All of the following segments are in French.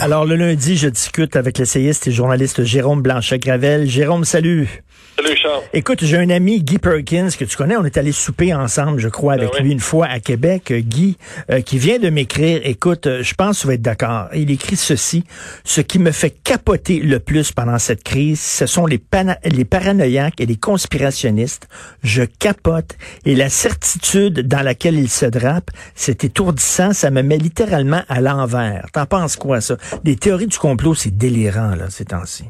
Alors le lundi, je discute avec l'essayiste et journaliste Jérôme Blanchet-Gravel. Jérôme, salut. Salut Charles. Écoute, j'ai un ami, Guy Perkins, que tu connais. On est allé souper ensemble, je crois, avec Ben oui. lui une fois à Québec. Euh, Guy, euh, qui vient de m'écrire, écoute, euh, je pense que tu vas être d'accord. Il écrit ceci. Ce qui me fait capoter le plus pendant cette crise, ce sont les, les paranoïaques et les conspirationnistes. Je capote. Et la certitude dans laquelle ils se drapent, c'est étourdissant. Ça me met littéralement à l'envers. T'en penses quoi, ça? Les théories du complot, c'est délirant, là, ces temps-ci.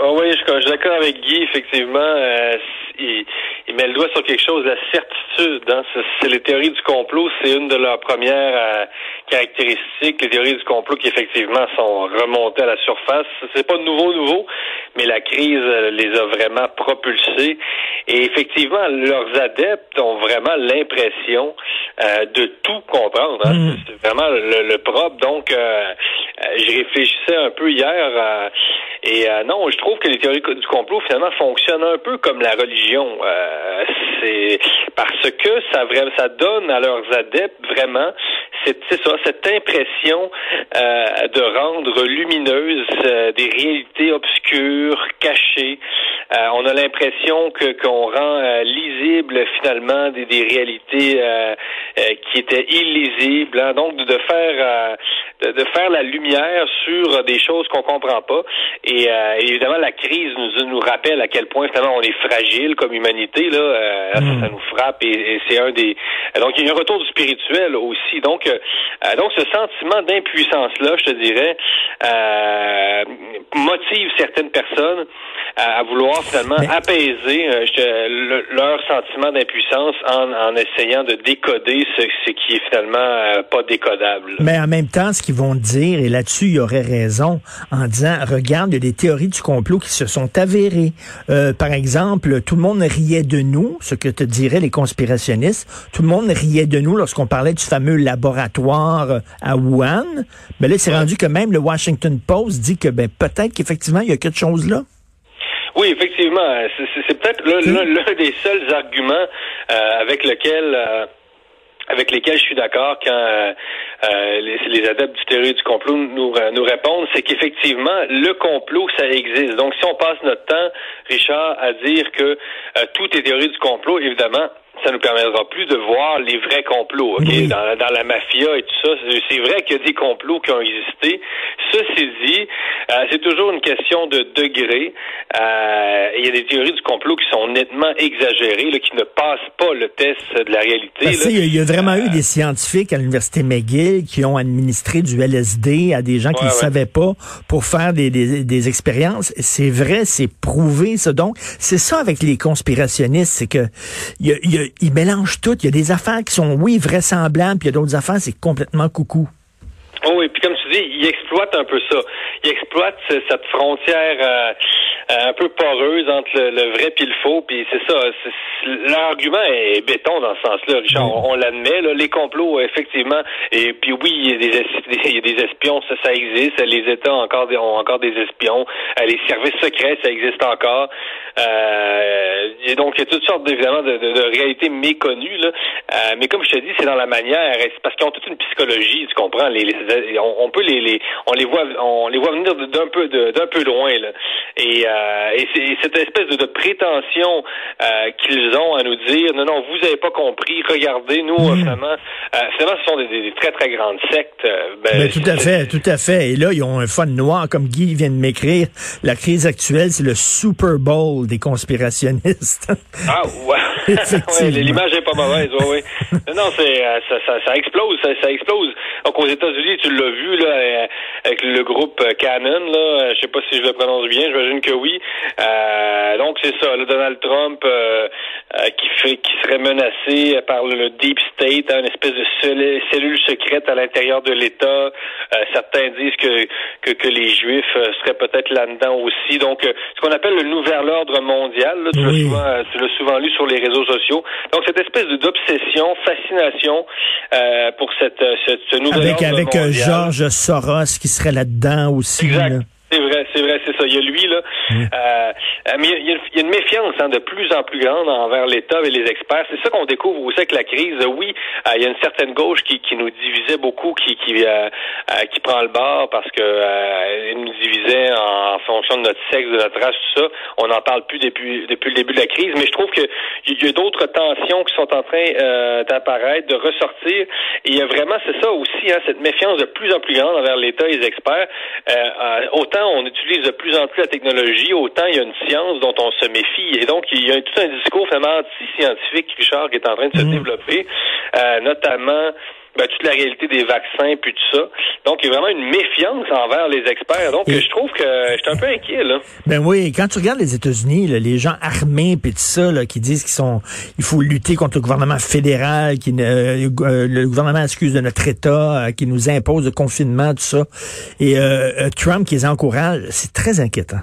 Oh oui, je, je suis d'accord avec Guy, effectivement. euh, il, il met le doigt sur quelque chose, la certitude. Hein, c'est, les théories du complot, c'est une de leurs premières euh, caractéristiques, les théories du complot qui effectivement sont remontées à la surface. C'est pas nouveau, nouveau, mais la crise euh, les a vraiment propulsés. Et effectivement, leurs adeptes ont vraiment l'impression de tout comprendre. hein. Mm. C'est vraiment le, le propre. Donc, je réfléchissais un peu hier euh, et euh, non, je trouve que les théories du complot finalement fonctionnent un peu comme la religion. Euh, c'est parce que ça ça donne à leurs adeptes vraiment c'est ça cette impression euh, de rendre lumineuses euh, des réalités obscures, cachées. Euh, on a l'impression que qu'on rend euh, lisible finalement des, des réalités euh, euh, qui étaient illisibles. hein. Donc de, faire euh, de, de faire la lumière sur des choses qu'on comprend pas. Et euh, évidemment, la crise nous, nous rappelle à quel point finalement on est fragile comme humanité. Là, Euh, ça, Mm. ça nous frappe et, et c'est un des. Donc il y a un retour du spirituel aussi. Donc euh, euh, donc ce sentiment d'impuissance là, je te dirais, euh, motive certaines personnes à, à vouloir finalement Mais- apaiser euh, je- le- leur sentiment d'impuissance en, en essayant de décoder ce, ce qui est finalement pas décodable. Mais en même temps, ce qu'ils vont dire, et là-dessus, il y aurait raison, en disant, regarde, il y a des théories du complot qui se sont avérées. Euh, par exemple, tout le monde riait de nous, ce que te diraient les conspirationnistes. Tout le monde riait de nous lorsqu'on parlait du fameux laboratoire euh, à Wuhan. Mais là, c'est rendu que même le Washington Post dit que ben, peut-être qu'effectivement, il y a quelque chose là. Oui, effectivement, c'est- peut-être l'un l'un- l'un des seuls arguments euh, avec lequel euh, avec lesquels je suis d'accord quand euh, euh, les, adeptes du théorie du complot nous, euh, nous répondent, c'est qu'effectivement, le complot, ça existe. Donc, si on passe notre temps, Richard, à dire que euh, tout est théorie du complot, évidemment, ça nous permettra plus de voir les vrais complots, ok, Oui. dans, dans la mafia et tout ça. C'est- vrai qu'il y a des complots qui ont existé. Ceci dit, euh, c'est toujours une question de degré. Euh, Il y a des théories du complot qui sont nettement exagérées, là, qui ne passent pas le test de la réalité. Là. il y a- il y a vraiment eu des scientifiques à l'université McGill qui ont administré du LSD à des gens qui ne Ouais, ouais. savaient pas pour faire des, des, des expériences. C'est vrai, c'est prouvé, ça. Donc, c'est ça avec les conspirationnistes, c'est que il y a- il y a- ils mélangent tout. Il y a des affaires qui sont, oui, vraisemblables, puis il y a d'autres affaires, c'est complètement coucou. Oh oui, puis comme tu dis, ils exploitent un peu ça. Ils exploitent ce- cette frontière euh, un peu poreuse entre le, le vrai puis le faux. Puis c'est ça. c'est- c'est- Leur argument est béton dans ce sens-là, Richard. On, on l'admet. là, Les complots, effectivement. Et puis oui, il y a des, il y a des espions, ça, ça existe. Les États ont encore des, ont encore des espions. Euh, Les services secrets, ça existe encore. Euh, et donc il y a toutes sortes évidemment de, de, de réalités méconnues. Là. Euh, mais comme je te dis, c'est dans la manière. parce qu'ils ont toute une psychologie, tu comprends? Les, les- on, on peut les, les, on les voit, on les voit venir d'un peu, d'un peu loin. Là. Et, euh, et, c'est, et cette espèce de, de prétention euh, qu'ils ont à nous dire, non, non, vous avez pas compris. Regardez, nous Mm. euh, finalement, euh, finalement, ce sont des, très très grandes sectes. euh, ben, Ben, tout à fait, tout à fait. Et là, ils ont un fun noir, comme Guy vient de m'écrire. La crise actuelle, c'est le Super Bowl des conspirationnistes. Ah ouais. Ouais l'image est pas mauvaise, oui, oui. Non, c'est euh, ça, ça, ça explose, ça, ça explose. Donc aux États-Unis, tu l'as vu là euh, avec le groupe euh, Canon, là, je sais pas si je le prononce bien, j'imagine que oui. Euh, donc c'est ça, le Donald Trump euh, qui fait qui serait menacé par le, deep state, hein, une espèce de cellule, secrète à l'intérieur de l'État. Euh, certains disent que, que que les Juifs euh, seraient peut-être là-dedans aussi. Donc euh, ce qu'on appelle le nouvel ordre mondial, là, tu l'as Oui. souvent euh, souvent lu sur les réseaux sociaux. Donc cette espèce d'obsession, fascination euh, pour cette, euh, ce, nouvel avec ordre avec euh, mondial. George Soros qui serait là-dedans aussi. Exact. là. C'est vrai, c'est vrai, c'est ça. Il y a lui là Là. Euh, mais il y, a une méfiance hein, de plus en plus grande envers l'État et les experts. C'est ça qu'on découvre aussi avec la crise. Oui, il y a une certaine gauche qui, qui nous divisait beaucoup, qui qui, qui prend le bord parce que elle nous divisait en fonction de notre sexe, de notre race, tout ça. On n'en parle plus depuis depuis le début de la crise. Mais je trouve que il y a d'autres tensions qui sont en train d'apparaître, de ressortir. Et il y a vraiment, c'est ça aussi, hein, cette méfiance de plus en plus grande envers l'État et les experts. Euh, euh, autant on utilise de plus en plus la technologie, autant il y a une science dont on se méfie. Et donc, il y a tout un discours vraiment anti-scientifique, Richard, qui est en train de se mmh. développer, euh, notamment ben, toute la réalité des vaccins puis tout ça. Donc, il y a vraiment une méfiance envers les experts. Donc, je trouve que je suis un peu inquiet, là. Ben oui, quand tu regardes les États-Unis, les gens armés puis tout ça, là, qui disent qu'ils sont, il faut lutter contre le gouvernement fédéral, qui euh, le gouvernement, excuse, de notre État, euh, qui nous impose le confinement, tout ça. Et euh, Trump qui les encourage, c'est très inquiétant.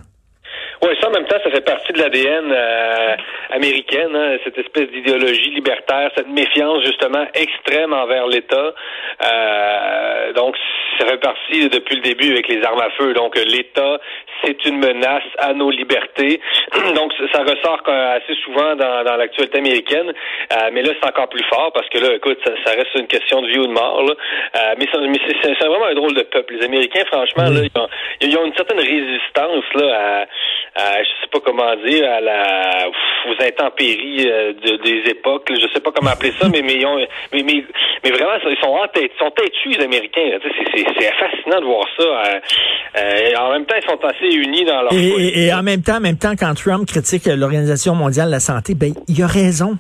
Ça en même temps, ça fait partie de l'ADN euh, américaine, hein, cette espèce d'idéologie libertaire, cette méfiance justement extrême envers l'État. Euh, donc, ça fait partie depuis le début avec les armes à feu. Donc, l'État, c'est une menace à nos libertés. Donc, ça ressort assez souvent dans, dans l'actualité américaine. Euh, mais là, c'est encore plus fort parce que là, écoute, ça, reste une question de vie ou de mort. Là. Euh, mais, mais c'est vraiment un drôle de peuple. Les Américains, franchement, là, ils ont, ils ont, une certaine résistance là à, je sais pas comment dire, à la aux intempéries euh, de, des époques. Je sais pas comment appeler ça, mais mais, mais, mais, vraiment, ils sont en tête, ils sont têtus les Américains. C'est fascinant de voir ça. Euh, en même temps, ils sont assez unis dans leur. Et, et, en même temps, en même temps, quand Trump critique l'Organisation mondiale de la santé, ben il a raison.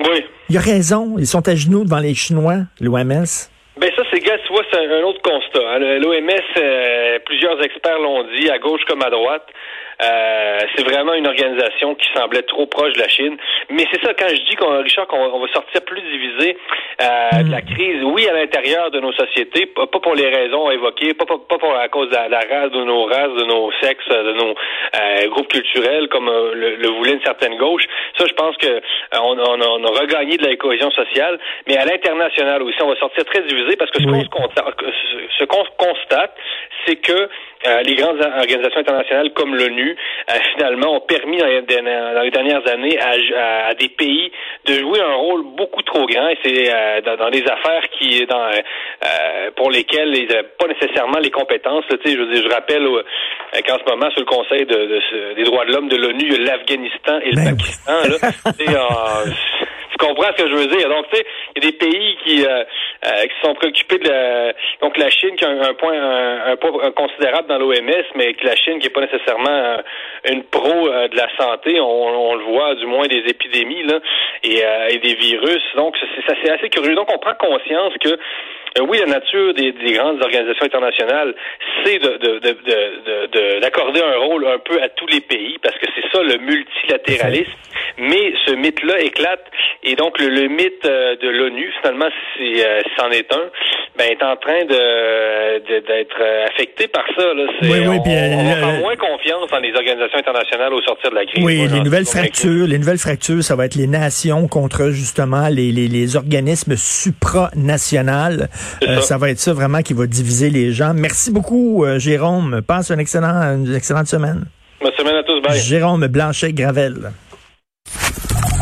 Oui. Il a raison. Ils sont à genoux devant les Chinois, l'OMS. Ben ça, c'est, gars, tu vois, c'est un autre constat. Hein. L'OMS, euh, plusieurs experts l'ont dit, à gauche comme à droite. Euh, c'est vraiment une organisation qui semblait trop proche de la Chine. Mais c'est ça, quand je dis, qu'on, Richard, qu'on va sortir plus divisé euh, de la crise, oui, à l'intérieur de nos sociétés, pas, pour les raisons évoquées, pas, pas, pour à cause de la, race, de nos races, de nos sexes, de nos euh, groupes culturels, comme euh, le, voulait une certaine gauche. Ça, je pense que euh, on, on, on, a regagné de la cohésion sociale, mais à l'international aussi, on va sortir très divisé parce que ce qu'on constate, c'est que euh, les grandes organisations internationales comme l'ONU, euh, finalement, ont permis dans les, dernières années à, des pays de jouer un rôle beaucoup trop grand. Et c'est euh, dans, des affaires qui, dans, pour lesquelles ils n'avaient pas nécessairement les compétences. Là, je, je rappelle qu'en ce moment, sur le Conseil de, des droits de l'homme de l'ONU, il y a l'Afghanistan et le ben Pakistan. Là, comprends ce que je veux dire. Donc, tu sais, il y a des pays qui, euh, euh, qui sont préoccupés de la, donc la Chine qui a un, point un, poids considérable dans l'OMS, mais que la Chine qui est pas nécessairement euh, une pro de la santé, on, le voit du moins des épidémies là et, et des virus. Donc, c'est assez curieux. Donc, on prend conscience que euh, oui, la nature des, grandes organisations internationales, c'est d'accorder de, de, un rôle un peu à tous les pays, parce que c'est ça le multilatéralisme. Mais ce mythe-là éclate, et donc le, mythe euh, de l'ONU, finalement, si euh, c'en est un, ben, est en train d'être affecté par ça. Là. Oui, oui, on, on, moins confiance dans les organisations internationales au sortir de la crise. Oui, les nouvelles fractures, les nouvelles fractures, ça va être les nations contre justement les, les, les organismes supranationaux. Euh, ça. va être ça vraiment qui va diviser les gens. Merci beaucoup, euh, Jérôme. Passe une, excellente, une excellente semaine. Bonne semaine à tous. Bye. Jérôme Blanchet-Gravel.